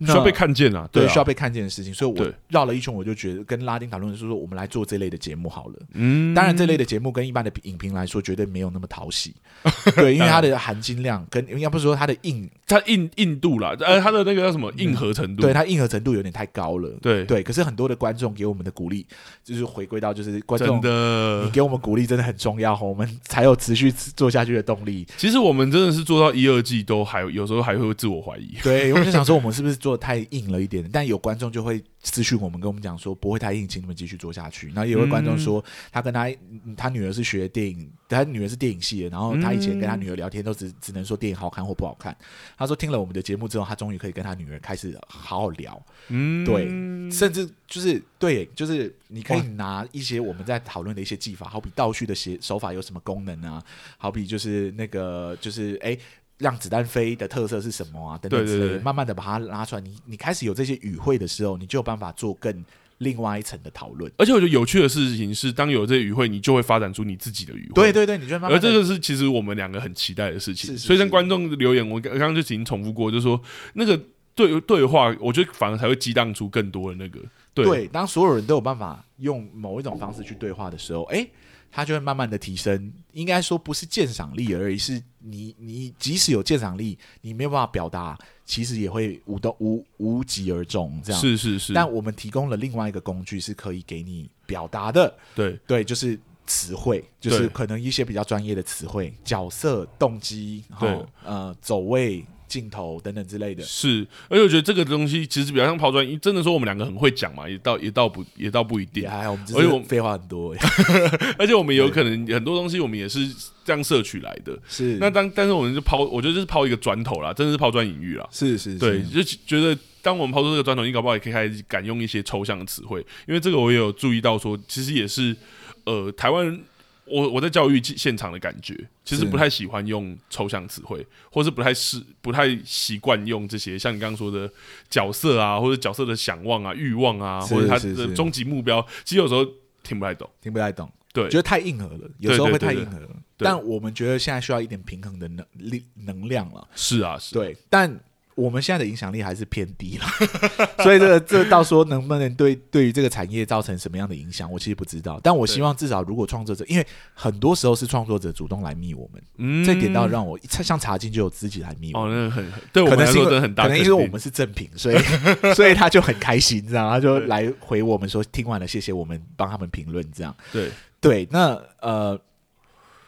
需要被看见啊，对，需要被看见的事情。所以我绕了一圈，我就觉得跟拉丁讨论的是说，我们来做这类的节目好了。嗯，当然这类的节目跟一般的影评来说，绝对没有那么讨喜。[laughs] 对，因为它的含金量跟应该不是说它的硬，它硬硬度啦，呃，它的那个叫什么硬核程度？对，它硬核程度有点太高了。对对，可是很多的观众给我们的鼓励，就是回归到就是观众的，你给我们鼓励真的很重要，我们才有持续做下去的动力。其实我们真的是做到一二季都还有时候还会自我怀疑。对，我就想说，我们是不是做的太硬了一点？但有观众就会私讯我们，跟我们讲说不会太硬，请你们继续做下去。然后有位观众说，他跟他他女儿是学电影，他女儿是电影系的，然后他以前跟他女儿聊天都只只能说电影好看或不好看。他说听了我们的节目之后，他终于可以跟他女儿开始好好聊。嗯，对，甚至就是对，就是你可以拿一些我们在讨论的一些技法，好比倒叙的写手法有什么功能啊？好比就是那个就是哎。让子弹飞的特色是什么啊？等等之类的，对对对，慢慢的把它拉出来。你你开始有这些语汇的时候，你就有办法做更另外一层的讨论。而且我觉得有趣的事情是，当有这些语汇，你就会发展出你自己的语汇。对对对，你就慢慢。而这个是其实我们两个很期待的事情。是是是，所以像观众留言，我刚刚就已经重复过，就是说那个对对话，我觉得反而才会激荡出更多的那个对。对，当所有人都有办法用某一种方式去对话的时候，哎、欸。它就会慢慢的提升，应该说不是鉴赏力而已，是你你即使有鉴赏力，你没有办法表达，其实也会无动无无疾而终这样。是是是。但我们提供了另外一个工具，是可以给你表达的。对对，就是词汇，就是可能一些比较专业的词汇，角色动机，对呃走位。镜头等等之类的，是，而且我觉得这个东西其实比较像抛砖，真的说我们两个很会讲嘛，也倒也倒不也倒不一定，还好我们，而且我们废话很多，[laughs] 而且我们有可能很多东西我们也是这样摄取来的，是。那当但是我们就抛，我觉得就是抛一个砖头啦，真的是抛砖引玉啦，是是，是，对，就觉得当我们抛出这个砖头，你搞不好也可以开始敢用一些抽象的词汇，因为这个我也有注意到说，其实也是呃台湾。我我在教育现场的感觉，其实不太喜欢用抽象词汇，或是不太是不太习惯用这些，像你刚刚说的角色啊，或者角色的想望啊、欲望啊，或者他的终极目标，其实有时候听不太懂，听不太懂，对，觉得太硬核了，有时候会太硬核了。但我们觉得现在需要一点平衡的能力能量了。是啊，是，对，但。我们现在的影响力还是偏低了，[laughs] 所以这个这到时候能不能对对于这个产业造成什么样的影响，我其实不知道。但我希望至少，如果创作者，因为很多时候是创作者主动来密我们，嗯，这点倒让我像茶金就有自己来密我们，哦，那很对我们来说真的很大，可能因为我们是正品，所以 [laughs] 所以他就很开心，你知道吗？他就来回我们说听完了，谢谢我们帮他们评论，这样对对，那呃。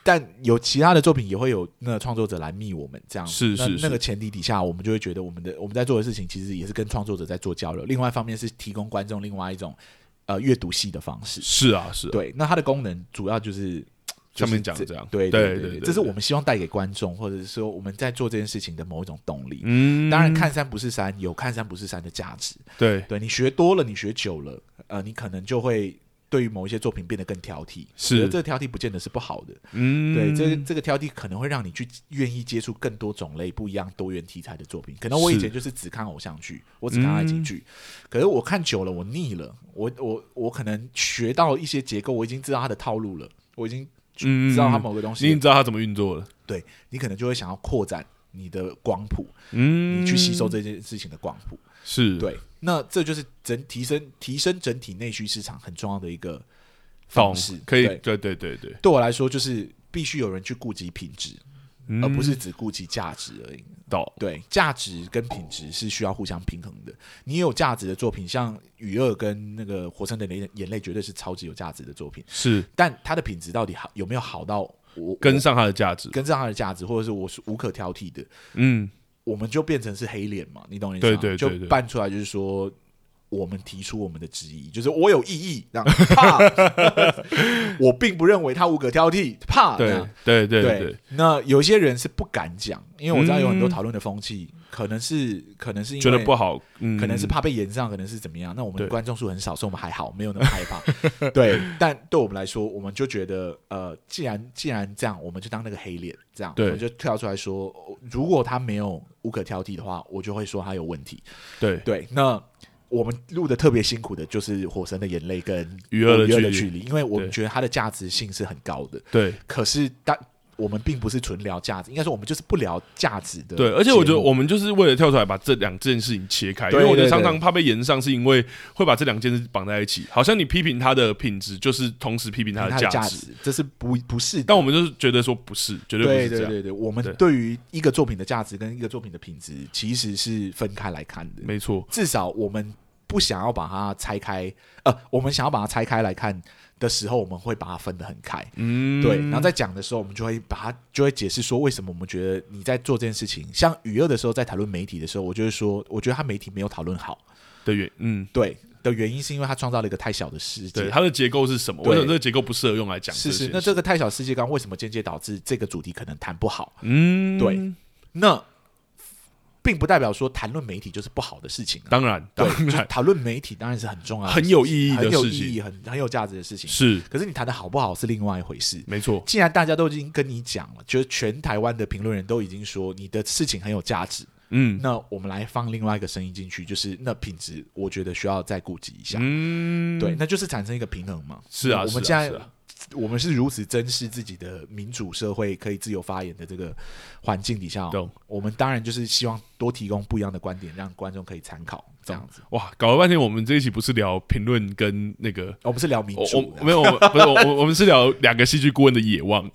但有其他的作品也会有那个创作者来密我们这样，是是，是那个前提底下，我们就会觉得我们的我们在做的事情其实也是跟创作者在做交流。另外一方面是提供观众另外一种呃阅读系的方式。是啊，是啊。对，那它的功能主要就是 [tsk] 上面讲的这样，对对对，这是我们希望带给观众，或者是说我们在做这件事情的某一种动力。嗯，当然看山不是山，有看山不是山的价值。对，对你学多了，你学久了，呃，你可能就会。对于某一些作品变得更挑剔，是。这个挑剔不见得是不好的，嗯，对，这个、这个挑剔可能会让你去愿意接触更多种类、不一样、多元题材的作品。可能我以前就是只看偶像剧，我只看爱情剧，嗯、可是我看久了，我腻了，我我我可能学到一些结构，我已经知道它的套路了，我已经知道它某个东西，你已经知道它怎么运作了，对，你可能就会想要扩展你的光谱，嗯，你去吸收这件事情的光谱，是对。那这就是整提升提升整体内需市场很重要的一个方式，可以对对对对对。我来说，就是必须有人去顾及品质，嗯、而不是只顾及价值而已。懂对，价值跟品质是需要互相平衡的。你有价值的作品，像《雨二》跟那个《火神的眼眼泪》，绝对是超级有价值的作品。是，但它的品质到底好有没有好到我跟上它的价值，跟上它的价值，或者是我是无可挑剔的？嗯。我们就变成是黑脸嘛，你懂我意思吗？对对对对，就扮出来就是说，我们提出我们的质疑，就是我有异议，这样怕，[laughs] 我并不认为他无可挑剔，怕，对对对对。那有些人是不敢讲，因为我知道有很多讨论的风气。嗯可能是可能是因为觉得不好，嗯、可能是怕被延上，可能是怎么样？那我们的观众数很少，所以我们还好，没有那么害怕。[laughs] 对，但对我们来说，我们就觉得，呃，既然既然这样，我们就当那个黑脸，这样，我们就跳出来说，如果他没有无可挑剔的话，我就会说他有问题。对对，那我们录的特别辛苦的就是《火神的眼泪》跟《鱼儿的距离》，因为我们觉得它的价值性是很高的。对，可是当我们并不是纯聊价值，应该说我们就是不聊价值的。对，而且我觉得我们就是为了跳出来把这两件事情切开，因为我觉得常常怕被延上，是因为会把这两件事绑在一起，好像你批评它的品质，就是同时批评它的价值，这是不不是？但我们就是觉得说不是，绝对不是这样。对对对对，我们对于一个作品的价值跟一个作品的品质其实是分开来看的。没错，至少我们不想要把它拆开，呃，我们想要把它拆开来看。的时候，我们会把它分得很开，嗯，对。然后在讲的时候，我们就会把它就会解释说，为什么我们觉得你在做这件事情。像娱乐的时候，在讨论媒体的时候，我就会说，我觉得他媒体没有讨论好的原，嗯，对的原因，是因为他创造了一个太小的世界。它的结构是什么？为什么这个结构不适合用来讲？是是。那这个太小世界观为什么间接导致这个主题可能谈不好？嗯，对。那。并不代表说谈论媒体就是不好的事情。当然，对，讨论媒体当然是很重要、很有意义、很有意义、很很有价值的事情。是，可是你谈的好不好是另外一回事。没错，既然大家都已经跟你讲了，就是全台湾的评论人都已经说你的事情很有价值，嗯，那我们来放另外一个声音进去，就是那品质，我觉得需要再顾及一下。嗯，对，那就是产生一个平衡嘛。是啊，我们现在。我们是如此珍视自己的民主社会可以自由发言的这个环境底下，懂我们当然就是希望多提供不一样的观点，让观众可以参考。这样子哇，搞了半天，我们这一期不是聊评论跟那个，我不是聊民主，没有，不是我，我们是聊两个戏剧顾问的野望。[laughs]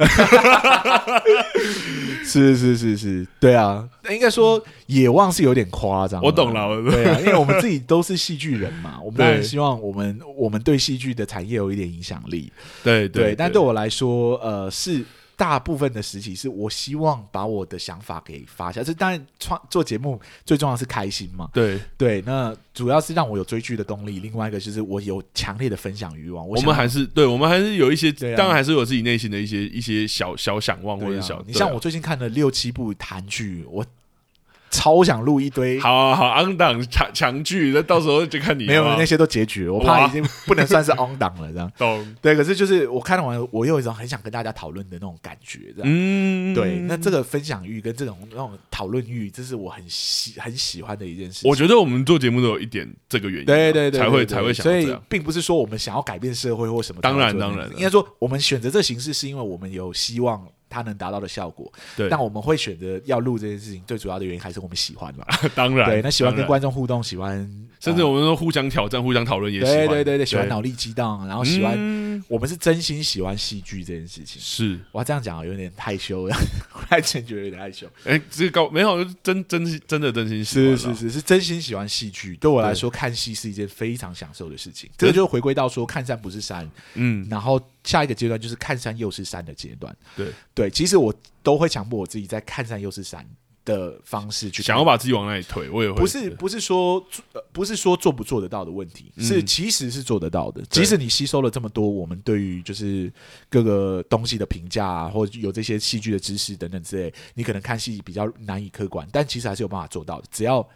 是是是是，对啊，应该说野望是有点夸张。我懂了，对啊，因为我们自己都是戏剧人嘛，[laughs] 我们当然希望我们我们对戏剧的产业有一点影响力。对对，但对我来说，呃，是。大部分的时期是我希望把我的想法给发下，这当然创做节目最重要是开心嘛。对对，那主要是让我有追剧的动力。另外一个就是我有强烈的分享欲望。我，我们还是对，我们还是有一些，啊、当然还是有自己内心的一些一些小小想望或者小。啊、你像我最近看了六七部韩剧，我。超想录一堆，好啊好，on 档强强剧，那到时候就看你。没有那些都结局了，我怕已经不能算是 on 档了，这样。懂。对，可是就是我看完，我有一种很想跟大家讨论的那种感觉，这样。嗯。对，那这个分享欲跟这种那种讨论欲，这是我很喜很喜欢的一件事。我觉得我们做节目都有一点这个原因，对对对，才会才会想。所以并不是说我们想要改变社会或什么。当然当然，应该说我们选择这形式是因为我们有希望。他能达到的效果，对，但我们会选择要录这件事情，最主要的原因还是我们喜欢嘛。[laughs] 当然，对，那喜欢跟观众互动，喜欢，甚至我们说互相挑战、互相讨论也喜欢。对对对对，喜欢脑力激荡，然后喜欢，我们是真心喜欢戏剧这件事情。是，我要这样讲有点害羞，我还真觉得有点害羞。哎，这个高没有，真真心真的真心喜欢，是是是是真心喜欢戏剧。对我来说，看戏是一件非常享受的事情。这个就回归到说，看山不是山，嗯，然后。下一个阶段就是看山又是山的阶段。对对，其实我都会强迫我自己在看山又是山的方式去想要把自己往那里推，我也会不是不是说呃不是说做不做得到的问题，嗯、是其实是做得到的。即使你吸收了这么多，我们对于就是各个东西的评价啊，或者有这些戏剧的知识等等之类，你可能看戏比较难以客观，但其实还是有办法做到的。只要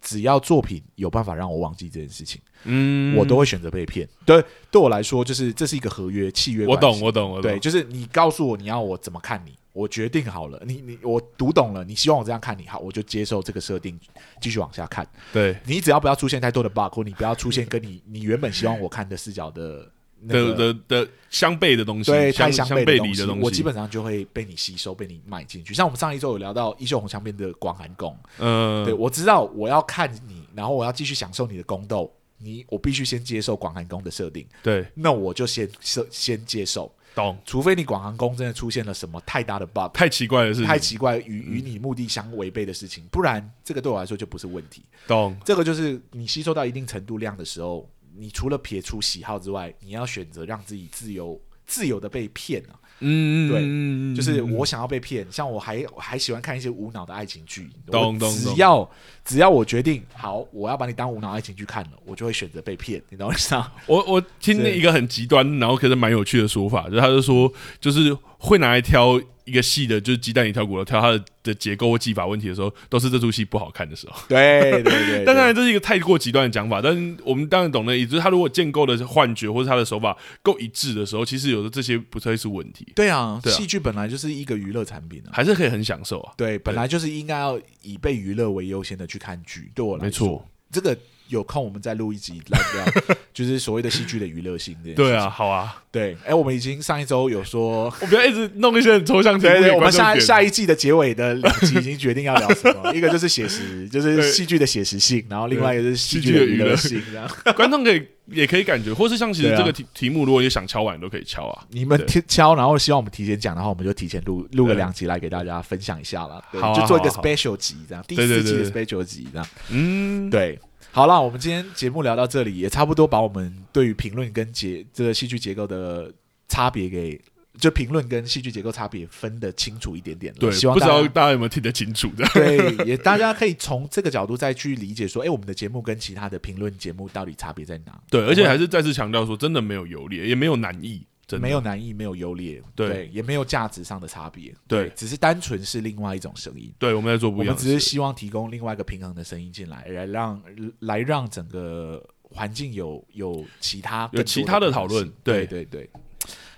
只要作品有办法让我忘记这件事情，嗯，我都会选择被骗。对，对我来说，就是这是一个合约契约。我懂，我懂，我懂。对，就是你告诉我你要我怎么看你。我决定好了，你你我读懂了，你希望我这样看你好，我就接受这个设定，继续往下看。对，你只要不要出现太多的 bug，或你不要出现跟你你原本希望我看的视角的、那个、的的的相悖的东西，对，太相悖的东西，我基本上就会被你吸收，被你买进去。像我们上一周有聊到《衣袖红镶边》的广寒宫，嗯，对我知道我要看你，然后我要继续享受你的宫斗，你我必须先接受广寒宫的设定，对，那我就先设先接受。懂，除非你广寒宫真的出现了什么太大的 bug，太奇怪的事情，太奇怪与与你目的相违背的事情，不然这个对我来说就不是问题。懂，这个就是你吸收到一定程度量的时候，你除了撇除喜好之外，你要选择让自己自由自由的被骗啊。嗯，对，就是我想要被骗，像我还我还喜欢看一些无脑的爱情剧。懂懂懂。只要只要我决定好，我要把你当无脑爱情剧看了，我就会选择被骗。你懂我意思吗？[laughs] 我我听了一个很极端，然后可是蛮有趣的说法，就是他就说，就是会拿来挑。一个戏的，就是鸡蛋里挑骨头，挑它的的结构或技法问题的时候，都是这出戏不好看的时候。对对 [laughs] 对，当然这是一个太过极端的讲法，但是我们当然懂得，也就是他如果建构的幻觉或者他的手法够一致的时候，其实有的这些不会是问题。对啊，戏剧、啊、本来就是一个娱乐产品啊，还是可以很享受啊。对，本来就是应该要以被娱乐为优先的去看剧。对我来说，没错，这个。有空我们再录一集来聊，[laughs] 就是所谓的戏剧的娱乐性。对啊，好啊，对，哎、欸，我们已经上一周有说，[laughs] 我不要一直弄一些很抽象题。对，对，对，我们下下一季的结尾的两集已经决定要聊什么，[laughs] 一个就是写实，就是戏剧的写实性，然后另外一个就是戏剧的娱乐性。这样，观众可以也可以感觉，或是像其实这个题题目，如果你想敲碗，都可以敲啊。你们敲，然后希望我们提前讲的话，我们就提前录录个两集来给大家分享一下了。好、啊，就做一个 special 集这样，第四季的 special 集这样。嗯，对。好了，我们今天节目聊到这里，也差不多把我们对于评论跟结这个戏剧结构的差别给，就评论跟戏剧结构差别分得清楚一点点了。对，希望不知道大家有没有听得清楚的？对，也大家可以从这个角度再去理解说，哎、欸，我们的节目跟其他的评论节目到底差别在哪？对，而且还是再次强调说，真的没有优劣，也没有难易。没有难易，没有优劣，对，对，也没有价值上的差别，对，对，只是单纯是另外一种声音。对，我们在做不一样，我们只是希望提供另外一个平衡的声音进来，来让来让整个环境有有其他有其他的讨论。对对对，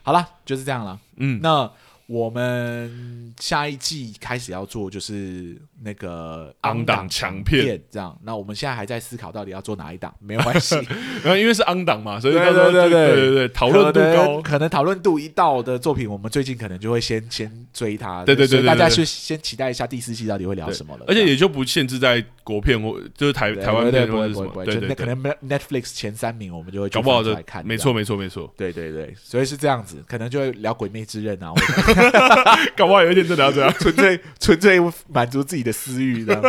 好了，就是这样了。嗯，那。我们下一季开始要做就是那个 on 档强片，这样。那我们现在还在思考到底要做哪一档，没有关系，[laughs] 然后因为是 on 档嘛，所以对对对对对对对，讨论度高，可能讨论度一到的作品，我们最近可能就会先先追它。对对对，大家去先期待一下第四季到底会聊什么了。而且也就不限制在国片或就是台台湾片或者什么，对对，可能 Netflix 前三名我们就会搞不好就来看。没错没错没错，对对对，所以是这样子，可能就会聊《鬼灭之刃》啊。[laughs] 搞不好有一天真的要这样，[laughs] 纯粹纯粹满足自己的私欲，这 [laughs] 样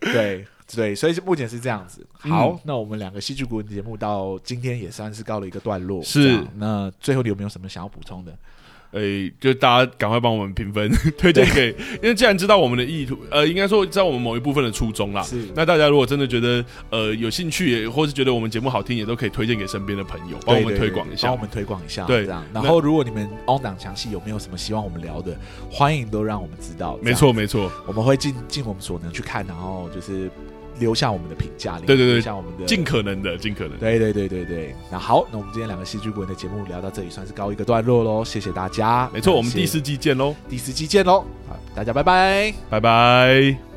对对，所以目前是这样子。好，嗯、那我们两个戏剧顾问节目到今天也算是告了一个段落。是，那最后你有没有什么想要补充的？诶、欸，就大家赶快帮我们评分，[laughs] 推荐给，因为既然知道我们的意图，呃，应该说知道我们某一部分的初衷啦。是，那大家如果真的觉得呃有兴趣，或是觉得我们节目好听，也都可以推荐给身边的朋友，帮我们推广一下，帮我们推广一下。对，这样。然后，如果你们 on 档详细有没有什么希望我们聊的，欢迎都让我们知道。没错，没错，我们会尽尽我们所能去看，然后就是。留下我们的评价，对对对，留下我们的尽可能的，尽可能的，对对对对对。那好，那我们今天两个戏剧顾问的节目聊到这里，算是告一个段落喽。谢谢大家，没错，我们第四季见喽，第四季见喽，好，大家拜拜，拜拜。